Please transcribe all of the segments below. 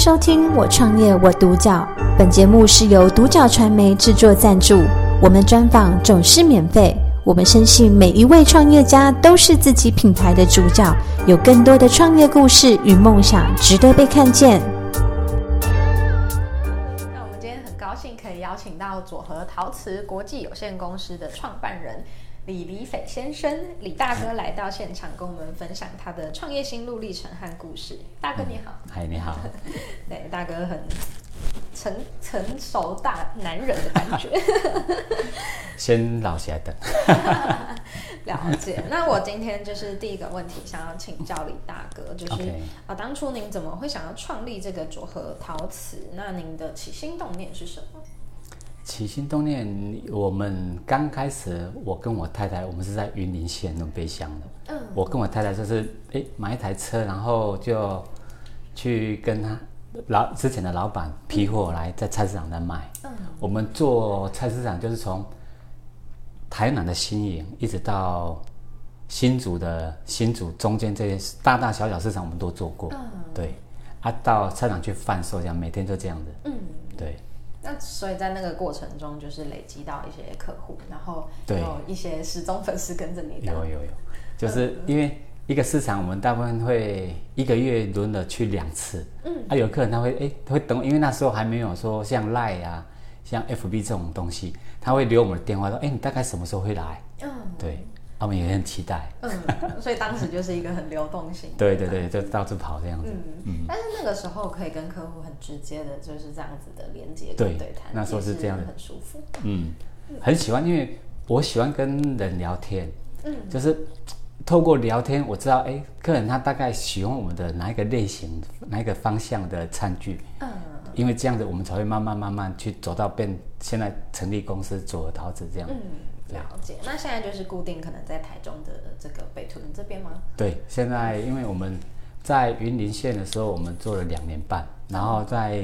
收听《我创业我独角》，本节目是由独角传媒制作赞助，我们专访总是免费。我们深信每一位创业家都是自己品牌的主角，有更多的创业故事与梦想值得被看见。那我们今天很高兴可以邀请到佐和陶瓷国际有限公司的创办人。李李斐先生，李大哥来到现场，跟我们分享他的创业心路历程和故事。大哥你好，嗨、嗯，你好。对，大哥很成成熟大男人的感觉。先老起来等。了解。那我今天就是第一个问题，想要请教李大哥，就是啊当初您怎么会想要创立这个佐和陶瓷？那您的起心动念是什么？起心动念，我们刚开始，我跟我太太，我们是在云林县仑背乡的。嗯，我跟我太太就是，哎，买一台车，然后就去跟他老之前的老板批货来在菜市场在卖。嗯，我们做菜市场就是从台南的新营一直到新竹的新竹中间这些大大小小市场，我们都做过。嗯，对，啊，到菜场去贩售，这样每天都这样子。嗯，对。那所以在那个过程中，就是累积到一些客户，然后有一些失踪粉丝跟着你。有有有，就是因为一个市场，我们大部分会一个月轮了去两次。嗯，啊，有客人他会哎，他会等，因为那时候还没有说像 Line 啊、像 FB 这种东西，他会留我们的电话说，哎，你大概什么时候会来？嗯，对。他们也很期待，嗯，所以当时就是一个很流动性，对对对，就到处跑这样子，嗯嗯。但是那个时候可以跟客户很直接的，就是这样子的连接，对对谈，那时候是这样的，很舒服，嗯，很喜欢，因为我喜欢跟人聊天，嗯，就是透过聊天，我知道，哎，客人他大概喜欢我们的哪一个类型、哪一个方向的餐具，嗯，因为这样子我们才会慢慢慢慢去走到变现在成立公司佐和陶瓷这样，嗯。了解，那现在就是固定可能在台中的这个北屯这边吗？对，现在因为我们在云林县的时候，我们做了两年半，然后在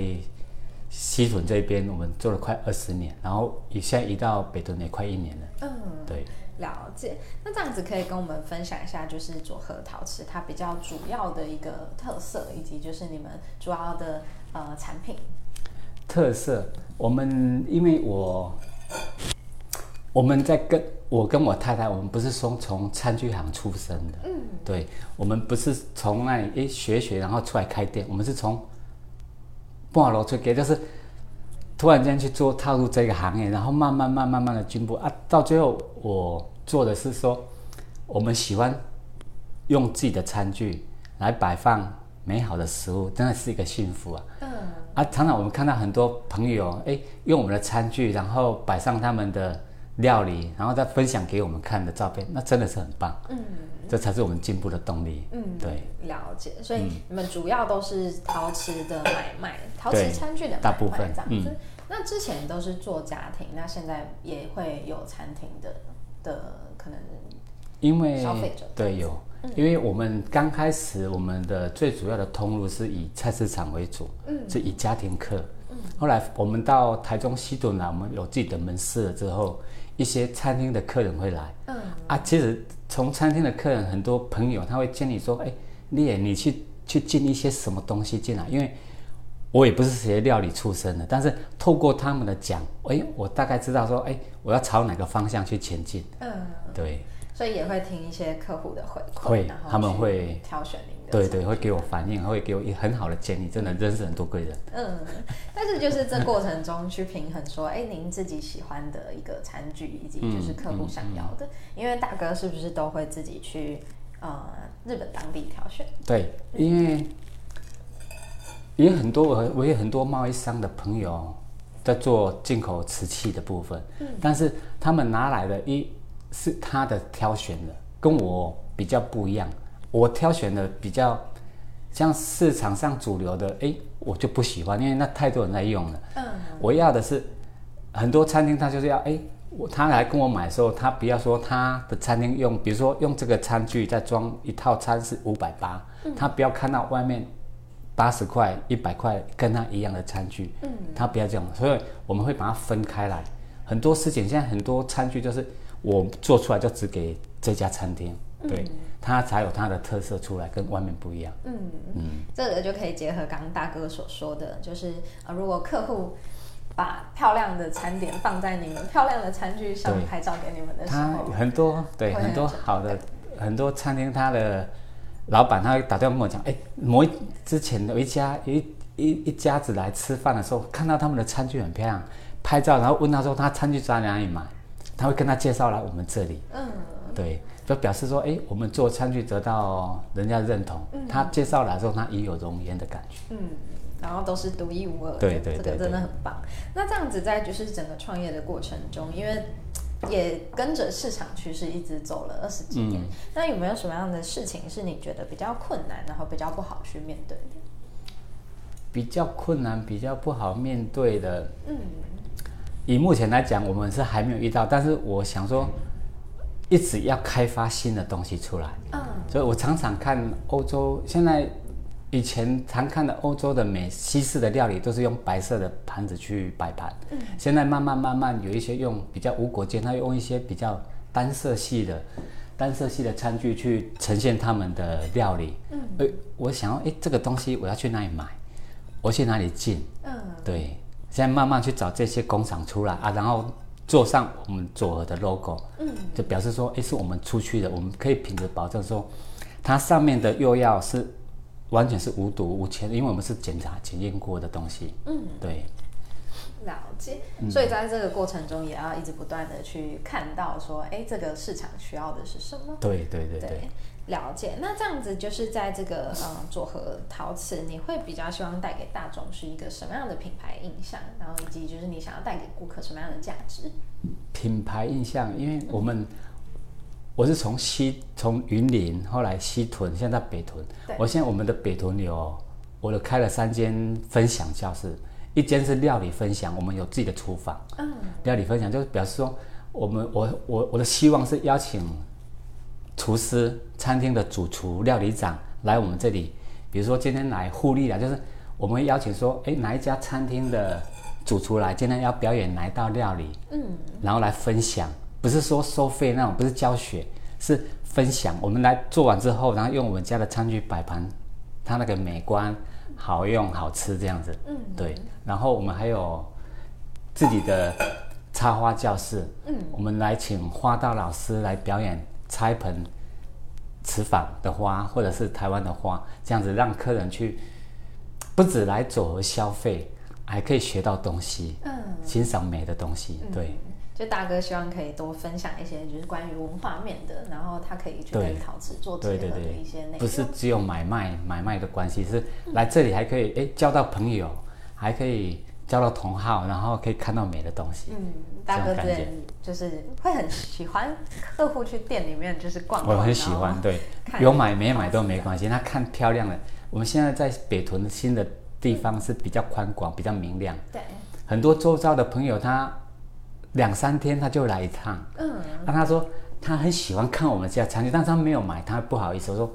西屯这边我们做了快二十年，然后现在移到北屯也快一年了。嗯，对，了解。那这样子可以跟我们分享一下，就是佐和陶瓷它比较主要的一个特色，以及就是你们主要的呃产品特色。我们因为我。我们在跟我跟我太太，我们不是说从餐具行出身的，嗯，对，我们不是从那里诶学学，然后出来开店，我们是从半路出家，就是突然间去做踏入这个行业，然后慢慢慢慢慢的进步。啊，到最后我做的是说，我们喜欢用自己的餐具来摆放美好的食物，真的是一个幸福啊，嗯，啊，常常我们看到很多朋友诶用我们的餐具，然后摆上他们的。料理，然后再分享给我们看的照片，那真的是很棒。嗯，这才是我们进步的动力。嗯，对，了解。所以你们主要都是陶瓷的买卖，陶瓷餐具的买卖大部分这样子。嗯，那之前都是做家庭，那现在也会有餐厅的的可能，因为消费者对有，因为我们刚开始我们的最主要的通路是以菜市场为主，嗯，是以家庭客。嗯，后来我们到台中西屯来，我们有自己的门市了之后。一些餐厅的客人会来，嗯。啊，其实从餐厅的客人很多朋友他会建议说，哎，你也你去去进一些什么东西进来，因为我也不是学料理出身的，但是透过他们的讲，哎，我大概知道说，哎，我要朝哪个方向去前进，嗯，对，所以也会听一些客户的回馈，会，他们会挑选你。对对，会给我反应，会给我一很好的建议，真的认识很多贵人。嗯，但是就是这过程中去平衡说，哎，您自己喜欢的一个餐具，以及就是客户想要的，嗯嗯嗯、因为大哥是不是都会自己去呃日本当地挑选？对，因为也很多我我有很多贸易商的朋友在做进口瓷器的部分，嗯，但是他们拿来的一是他的挑选的，跟我比较不一样。我挑选的比较像市场上主流的，哎，我就不喜欢，因为那太多人在用了。嗯，我要的是很多餐厅，他就是要，哎，我他来跟我买的时候，他不要说他的餐厅用，比如说用这个餐具再装一套餐是五百八，他不要看到外面八十块、一百块跟他一样的餐具，嗯，他不要这样，所以我们会把它分开来。很多事情现在很多餐具就是我做出来就只给这家餐厅。对，嗯、它才有它的特色出来，跟外面不一样。嗯嗯，嗯这个就可以结合刚刚大哥所说的，就是呃，如果客户把漂亮的餐点放在你们漂亮的餐具上拍照给你们的时候，他很多对很多好的很多餐厅，他的老板他会打电话跟我讲，哎，某一之前有一家有一一一家子来吃饭的时候，看到他们的餐具很漂亮，拍照，然后问他说他餐具在哪里买，他会跟他介绍来我们这里，嗯，对，就表示说，哎，我们做餐具得到人家认同，嗯、他介绍来的时候，他也有容颜的感觉，嗯。然后都是独一无二的，对对对，这个真的很棒。那这样子在就是整个创业的过程中，因为也跟着市场趋势一直走了二十几年，嗯、那有没有什么样的事情是你觉得比较困难，然后比较不好去面对的？比较困难、比较不好面对的，嗯，以目前来讲，我们是还没有遇到，但是我想说，一直要开发新的东西出来。嗯，所以我常常看欧洲现在。以前常看的欧洲的美西式的料理都是用白色的盘子去摆盘，嗯，现在慢慢慢慢有一些用比较无国界，他用一些比较单色系的单色系的餐具去呈现他们的料理，嗯，诶，我想要，诶，这个东西我要去哪里买？我去哪里进？嗯，对，现在慢慢去找这些工厂出来啊，然后做上我们左耳的 logo，嗯，就表示说，诶，是我们出去的，我们可以品质保证说，它上面的釉药是。完全是无毒无铅，因为我们是检查检验过的东西。嗯，对，了解。所以在这个过程中，也要一直不断的去看到说，哎，这个市场需要的是什么？对对对对，对，了解。那这样子就是在这个嗯佐和陶瓷，你会比较希望带给大众是一个什么样的品牌印象？然后以及就是你想要带给顾客什么样的价值？品牌印象，因为我们。嗯我是从西从云林，后来西屯，现在北屯。我现在我们的北屯有，我都开了三间分享教室，一间是料理分享，我们有自己的厨房。嗯。料理分享就是表示说，我们我我我的希望是邀请厨师、餐厅的主厨、料理长来我们这里，比如说今天来互利了，就是我们会邀请说，哎，哪一家餐厅的主厨来，今天要表演哪一道料理，嗯，然后来分享。不是说收费那种，不是教学，是分享。我们来做完之后，然后用我们家的餐具摆盘，它那个美观、好用、好吃这样子。嗯，对。然后我们还有自己的插花教室。嗯，我们来请花道老师来表演拆盆瓷坊的花，或者是台湾的花，这样子让客人去不止来佐和消费，还可以学到东西，嗯，欣赏美的东西。对。就大哥希望可以多分享一些，就是关于文化面的，然后他可以去跟陶瓷做结合的一些内容。不是只有买卖买卖的关系，是来这里还可以哎交到朋友，还可以交到同好，然后可以看到美的东西。嗯，大哥之前就是会很喜欢客户去店里面就是逛逛。我很喜欢，对，有买没买都没关系。他看漂亮的，我们现在在北屯新的地方是比较宽广、比较明亮。对，很多周遭的朋友他。两三天他就来一趟，嗯，那他说他很喜欢看我们家餐具，但是他没有买，他不好意思。我说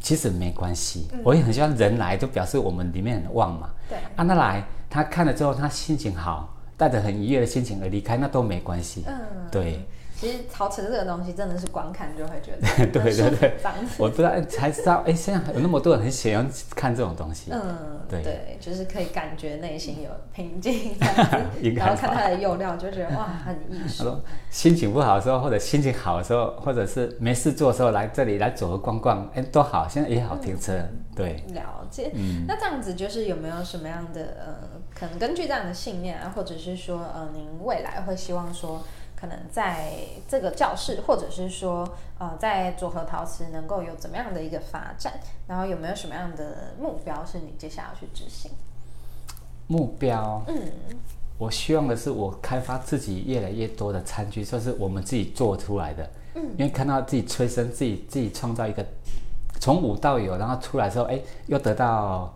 其实没关系，嗯、我也很希望人来，就表示我们里面很旺嘛。对，啊，他来他看了之后，他心情好，带着很愉悦的心情而离开，那都没关系。嗯，对。其实陶瓷这个东西真的是光看就会觉得 对对对，我不知道才知道哎，现在有那么多人很喜欢看这种东西。嗯，对对，就是可以感觉内心有平静，然后看它的釉料就觉得哇，很艺术。说心情不好的时候，或者心情好的时候，或者是没事做的时候，来这里来佐和逛逛，哎，都好，现在也好停车。对，了解。嗯，那这样子就是有没有什么样的呃，可能根据这样的信念啊，或者是说呃，您未来会希望说。可能在这个教室，或者是说，呃，在组合陶瓷能够有怎么样的一个发展？然后有没有什么样的目标是你接下来要去执行？目标，嗯，我希望的是我开发自己越来越多的餐具，就是我们自己做出来的。嗯，因为看到自己催生，自己自己创造一个从无到有，然后出来之后，哎，又得到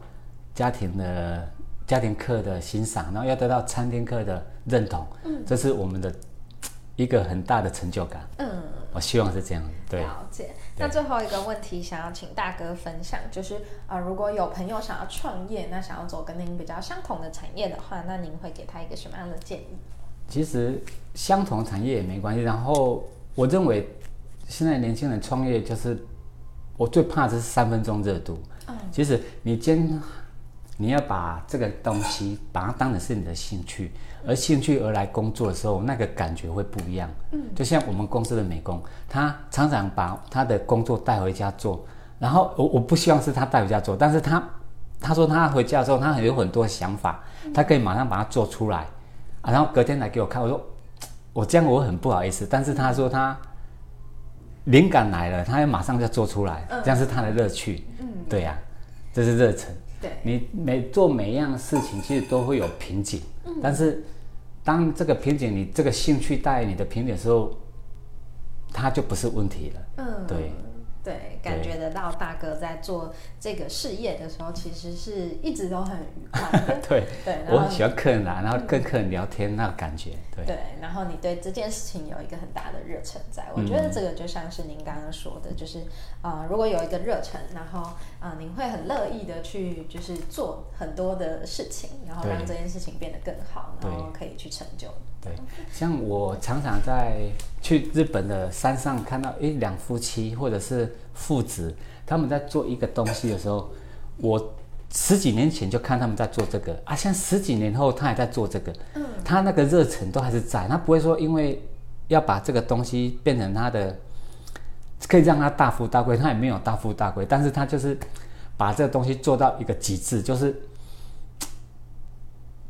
家庭的家庭客的欣赏，然后又得到餐厅客的认同。嗯，这是我们的。一个很大的成就感，嗯，我希望是这样，对。了解。那最后一个问题，想要请大哥分享，就是啊、呃，如果有朋友想要创业，那想要走跟您比较相同的产业的话，那您会给他一个什么样的建议？其实相同产业也没关系。然后我认为，现在年轻人创业就是，我最怕的是三分钟热度。嗯，其实你今你要把这个东西把它当成是你的兴趣，而兴趣而来工作的时候，那个感觉会不一样。嗯，就像我们公司的美工，他常常把他的工作带回家做，然后我我不希望是他带回家做，但是他他说他回家的时候，他有很多想法，他可以马上把它做出来，啊，然后隔天来给我看，我说我这样我很不好意思，但是他说他灵感来了，他要马上就做出来，这样是他的乐趣。嗯，对呀，这是热忱。对，你每做每一样事情，其实都会有瓶颈。嗯，但是当这个瓶颈，你这个兴趣带你的瓶颈的时候，它就不是问题了。嗯，对。对，感觉得到大哥在做这个事业的时候，其实是一直都很愉快的。对对，我很喜欢客人来，然后跟客人聊天那个感觉。对对，然后你对这件事情有一个很大的热忱在，我觉得这个就像是您刚刚说的，就是啊、呃，如果有一个热忱，然后啊、呃，您会很乐意的去就是做很多的事情，然后让这件事情变得更好，然后可以去成就。对，像我常常在去日本的山上看到，诶，两夫妻或者是父子，他们在做一个东西的时候，我十几年前就看他们在做这个啊，像十几年后他还在做这个，嗯，他那个热忱都还是在，他不会说因为要把这个东西变成他的，可以让他大富大贵，他也没有大富大贵，但是他就是把这个东西做到一个极致，就是。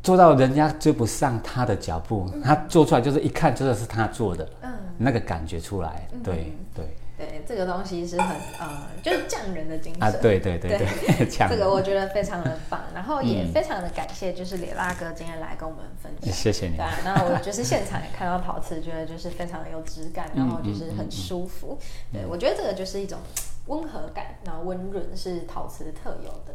做到人家追不上他的脚步，他做出来就是一看就是是他做的，嗯，那个感觉出来，对对对，这个东西是很呃，就是匠人的精神。啊，对对对对，这个我觉得非常的棒，然后也非常的感谢，就是李大哥今天来跟我们分享，谢谢你。对啊，那我就是现场也看到陶瓷，觉得就是非常的有质感，然后就是很舒服，对，我觉得这个就是一种温和感，然后温润是陶瓷特有的。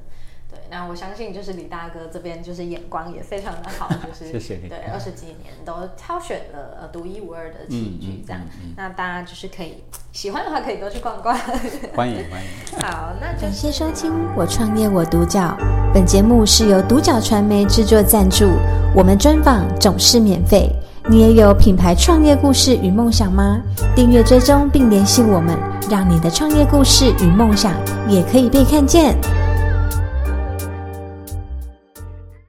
对，那我相信就是李大哥这边就是眼光也非常的好，就是 谢谢你。对，二十几年都挑选了呃独一无二的器具，这样，那大家就是可以喜欢的话可以多去逛逛。欢迎欢迎。好，那就感谢收听我创业我独角，本节目是由独角传媒制作赞助，我们专访总是免费。你也有品牌创业故事与梦想吗？订阅追踪并联系我们，让你的创业故事与梦想也可以被看见。